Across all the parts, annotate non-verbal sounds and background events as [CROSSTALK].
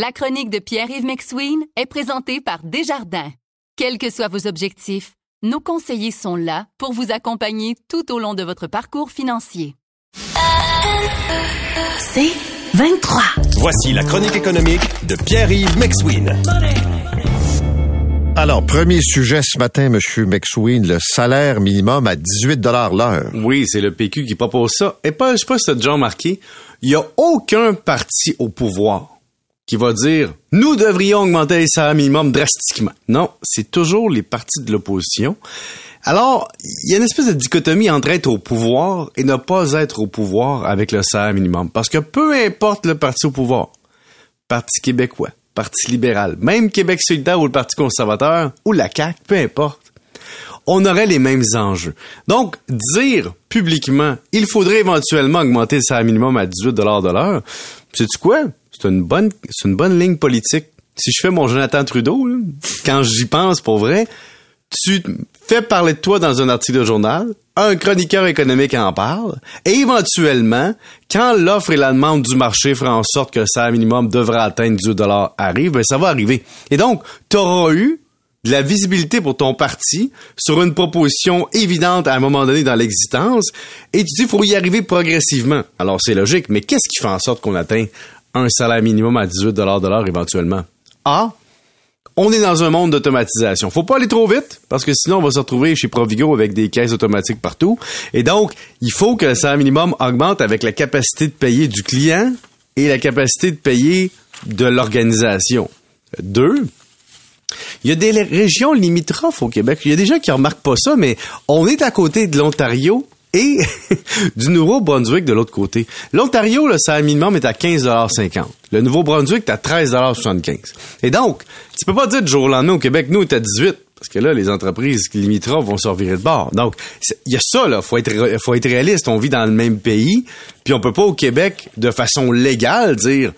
La chronique de Pierre-Yves McSween est présentée par Desjardins. Quels que soient vos objectifs, nos conseillers sont là pour vous accompagner tout au long de votre parcours financier. C'est 23. Voici la chronique économique de Pierre-Yves McSween. Alors, premier sujet ce matin, Monsieur McSween, le salaire minimum à 18 l'heure. Oui, c'est le PQ qui propose ça. Et pas, je sais pas si t'as déjà remarqué, il y a aucun parti au pouvoir qui va dire nous devrions augmenter les salaires minimum drastiquement. Non, c'est toujours les partis de l'opposition. Alors, il y a une espèce de dichotomie entre être au pouvoir et ne pas être au pouvoir avec le salaire minimum. Parce que peu importe le parti au pouvoir, Parti québécois, Parti libéral, même Québec solidaire ou le Parti conservateur, ou la CAQ, peu importe, on aurait les mêmes enjeux. Donc, dire publiquement, il faudrait éventuellement augmenter le salaire minimum à 18 de l'heure, c'est quoi? C'est une bonne, ligne politique. Si je fais mon Jonathan Trudeau, quand j'y pense pour vrai, tu fais parler de toi dans un article de journal, un chroniqueur économique en parle, et éventuellement, quand l'offre et la demande du marché feront en sorte que le salaire minimum devra atteindre 10 dollars arrive, ben ça va arriver. Et donc, tu auras eu de la visibilité pour ton parti sur une proposition évidente à un moment donné dans l'existence, et tu dis faut y arriver progressivement. Alors c'est logique, mais qu'est-ce qui fait en sorte qu'on atteint un salaire minimum à 18 de l'heure éventuellement. A, on est dans un monde d'automatisation. Faut pas aller trop vite, parce que sinon on va se retrouver chez Provigo avec des caisses automatiques partout. Et donc, il faut que le salaire minimum augmente avec la capacité de payer du client et la capacité de payer de l'organisation. Deux, il y a des régions limitrophes au Québec. Il y a des gens qui remarquent pas ça, mais on est à côté de l'Ontario et [LAUGHS] du Nouveau-Brunswick de l'autre côté. L'Ontario, le salaire minimum est à 15,50 Le Nouveau-Brunswick est à 13,75 Et donc, tu peux pas dire du jour au lendemain au Québec, nous, on est à 18 parce que là, les entreprises limitrophes vont se revirer de bord. Donc, il y a ça, là. Faut être, faut être réaliste. On vit dans le même pays. Puis on peut pas au Québec, de façon légale, dire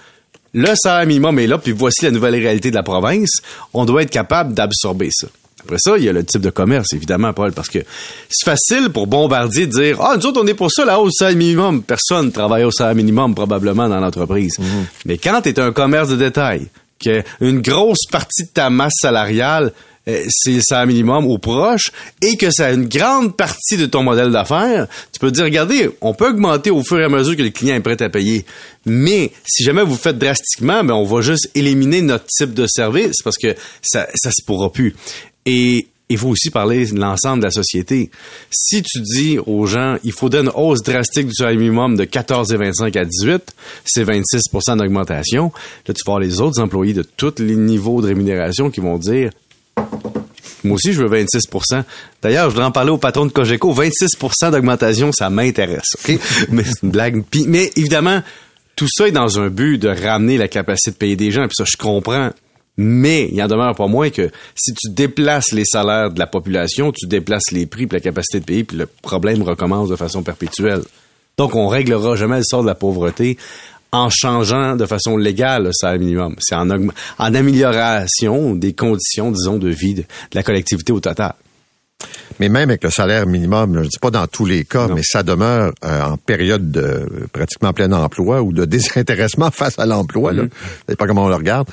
le salaire minimum est là, puis voici la nouvelle réalité de la province. On doit être capable d'absorber ça. Après ça, il y a le type de commerce, évidemment, Paul, parce que c'est facile pour Bombardier de dire Ah, nous autres, on est pour ça, la hausse salaire minimum. Personne travaille au salaire minimum, probablement, dans l'entreprise. Mhm. Mais quand tu es un commerce de détail, qu'une grosse partie de ta masse salariale, euh, c'est le salaire minimum ou proche, et que ça a une grande partie de ton modèle d'affaires, tu peux dire, regardez, on peut augmenter au fur et à mesure que le client est prêt à payer. Mais si jamais vous faites drastiquement, ben on va juste éliminer notre type de service parce que ça, ça se pourra plus. Et il faut aussi parler de l'ensemble de la société. Si tu dis aux gens, il faudrait une hausse drastique du salaire minimum de 14,25 à 18, c'est 26% d'augmentation. Là, tu vas voir les autres employés de tous les niveaux de rémunération qui vont dire, moi aussi, je veux 26% D'ailleurs, je voudrais en parler au patron de Cogeco. 26% d'augmentation, ça m'intéresse. OK? [LAUGHS] mais c'est une blague. mais évidemment, tout ça est dans un but de ramener la capacité de payer des gens. Puis ça, je comprends. Mais il en demeure pas moins que si tu déplaces les salaires de la population, tu déplaces les prix, puis la capacité de payer, puis le problème recommence de façon perpétuelle. Donc, on réglera jamais le sort de la pauvreté en changeant de façon légale le salaire minimum. C'est en, en amélioration des conditions, disons, de vie de, la collectivité au total. Mais même avec le salaire minimum, je ne dis pas dans tous les cas, mais ça demeure euh, en période de pratiquement plein emploi ou de [LAUGHS] désintéressement face à l'emploi. Mm -hmm. pas comment on le regarde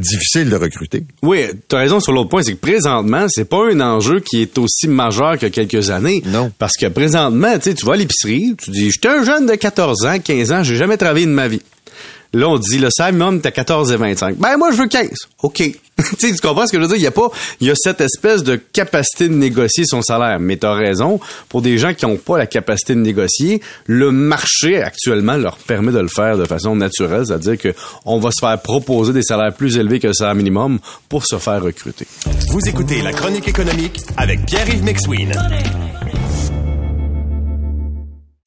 difficile de recruter. Oui, tu as raison sur l'autre point, c'est que présentement, c'est pas un enjeu qui est aussi majeur que quelques années. Non. Parce que présentement, tu vas à l'épicerie, tu dis, j'étais un jeune de 14 ans, 15 ans, j'ai jamais travaillé de ma vie. Là, on dit, le salaire minimum, t'as 14 et 25. Ben, moi, je veux 15. OK. [LAUGHS] tu comprends ce que je veux dire? Il y a pas, il y a cette espèce de capacité de négocier son salaire. Mais t'as raison. Pour des gens qui n'ont pas la capacité de négocier, le marché, actuellement, leur permet de le faire de façon naturelle. C'est-à-dire que on va se faire proposer des salaires plus élevés que le salaire minimum pour se faire recruter. Vous écoutez la chronique économique avec Pierre-Yves McSween.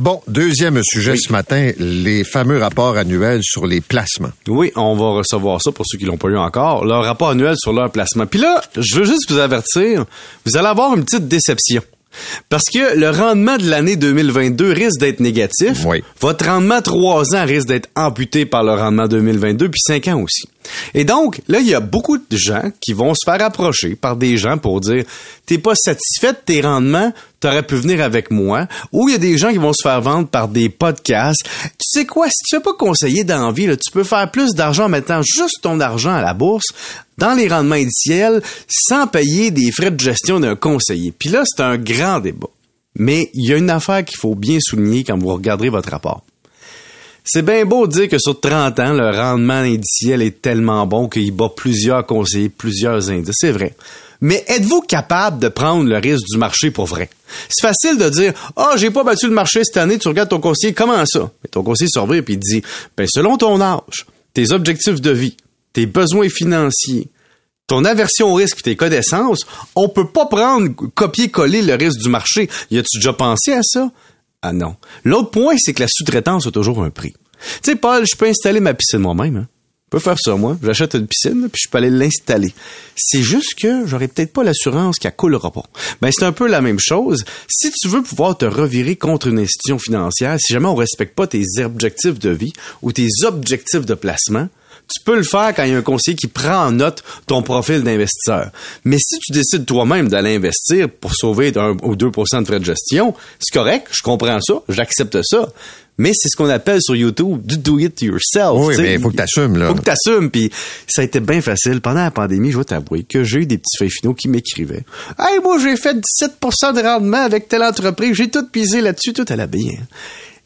Bon, deuxième sujet ce matin, les fameux rapports annuels sur les placements. Oui, on va recevoir ça pour ceux qui l'ont pas eu encore. Leur rapport annuel sur leur placement. Puis là, je veux juste vous avertir, vous allez avoir une petite déception. Parce que le rendement de l'année 2022 risque d'être négatif. Oui. Votre rendement 3 ans risque d'être amputé par le rendement 2022, puis 5 ans aussi. Et donc, là, il y a beaucoup de gens qui vont se faire approcher par des gens pour dire T'es pas satisfait de tes rendements, t'aurais pu venir avec moi. Ou il y a des gens qui vont se faire vendre par des podcasts. Tu sais quoi, si tu fais pas conseiller d'envie, tu peux faire plus d'argent en mettant juste ton argent à la bourse dans les rendements indiciels sans payer des frais de gestion d'un conseiller. Puis là, c'est un grand débat. Mais il y a une affaire qu'il faut bien souligner quand vous regarderez votre rapport. C'est bien beau de dire que sur 30 ans, le rendement indiciel est tellement bon qu'il bat plusieurs conseillers, plusieurs indices. C'est vrai. Mais êtes-vous capable de prendre le risque du marché pour vrai? C'est facile de dire, ah, j'ai pas battu le marché cette année, tu regardes ton conseiller, comment ça? Mais ton conseiller surveille et il dit, ben, selon ton âge, tes objectifs de vie, tes besoins financiers, ton aversion au risque et tes connaissances, on peut pas prendre, copier-coller le risque du marché. Y a-tu déjà pensé à ça? Ah non. L'autre point, c'est que la sous-traitance a toujours un prix. Tu sais, Paul, je peux installer ma piscine moi-même. Hein? Peux faire ça, moi. J'achète une piscine, puis je peux aller l'installer. C'est juste que j'aurais peut-être pas l'assurance qu'elle coulera pas. Ben, c'est un peu la même chose. Si tu veux pouvoir te revirer contre une institution financière, si jamais on respecte pas tes objectifs de vie ou tes objectifs de placement, tu peux le faire quand il y a un conseiller qui prend en note ton profil d'investisseur. Mais si tu décides toi-même d'aller investir pour sauver 1 ou 2% de frais de gestion, c'est correct, je comprends ça, j'accepte ça. Mais c'est ce qu'on appelle sur YouTube du do it yourself. Oui, t'sais. mais il faut que t'assumes, là. Faut que t'assumes. Puis ça a été bien facile. Pendant la pandémie, je dois t'avouer que j'ai eu des petits feuilles finaux qui m'écrivaient. Hey, moi, j'ai fait 17% de rendement avec telle entreprise. J'ai tout pisé là-dessus, tout à la bien.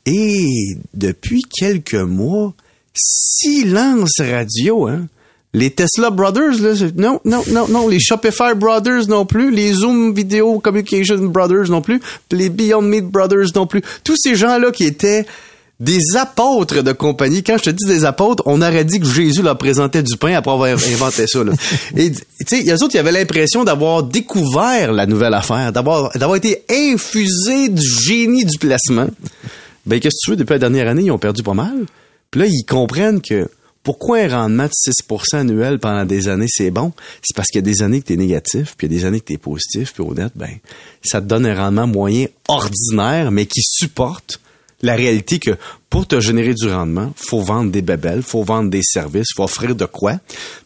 Et depuis quelques mois, silence radio, hein? Les Tesla Brothers, là, non, non, non, non. Les Shopify Brothers non plus. Les Zoom Video Communication Brothers non plus. Les Beyond Meat Brothers non plus. Tous ces gens-là qui étaient des apôtres de compagnie. Quand je te dis des apôtres, on aurait dit que Jésus leur présentait du pain après avoir inventé ça. Là. [LAUGHS] Et tu sais, il y a autres qui avaient l'impression d'avoir découvert la nouvelle affaire, d'avoir d'avoir été infusé du génie du placement. Ben qu'est-ce que tu veux? Depuis la dernière année, ils ont perdu pas mal. Puis là, ils comprennent que pourquoi un rendement de 6% annuel pendant des années, c'est bon? C'est parce qu'il y a des années que tu es négatif, puis il y a des années que tu es positif, puis honnête, ben, ça te donne un rendement moyen ordinaire, mais qui supporte la réalité que pour te générer du rendement, faut vendre des bébelles, faut vendre des services, faut offrir de quoi,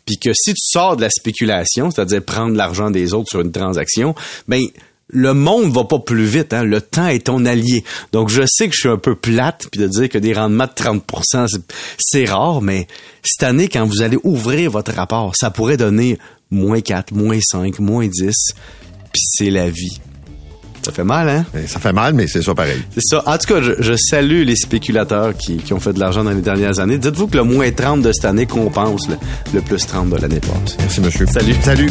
puis que si tu sors de la spéculation, c'est-à-dire prendre l'argent des autres sur une transaction, ben le monde va pas plus vite, hein. le temps est ton allié. Donc je sais que je suis un peu plate puis de dire que des rendements de 30 c'est- c'est rare, mais cette année quand vous allez ouvrir votre rapport, ça pourrait donner moins 4, moins 5, moins 10, puis c'est la vie. Ça fait mal, hein? Ça fait mal, mais c'est ça pareil. C'est ça. En tout cas, je, je salue les spéculateurs qui, qui ont fait de l'argent dans les dernières années. Dites-vous que le moins 30 de cette année compense le, le plus 30 de l'année passée. Merci, monsieur. Salut. Salut.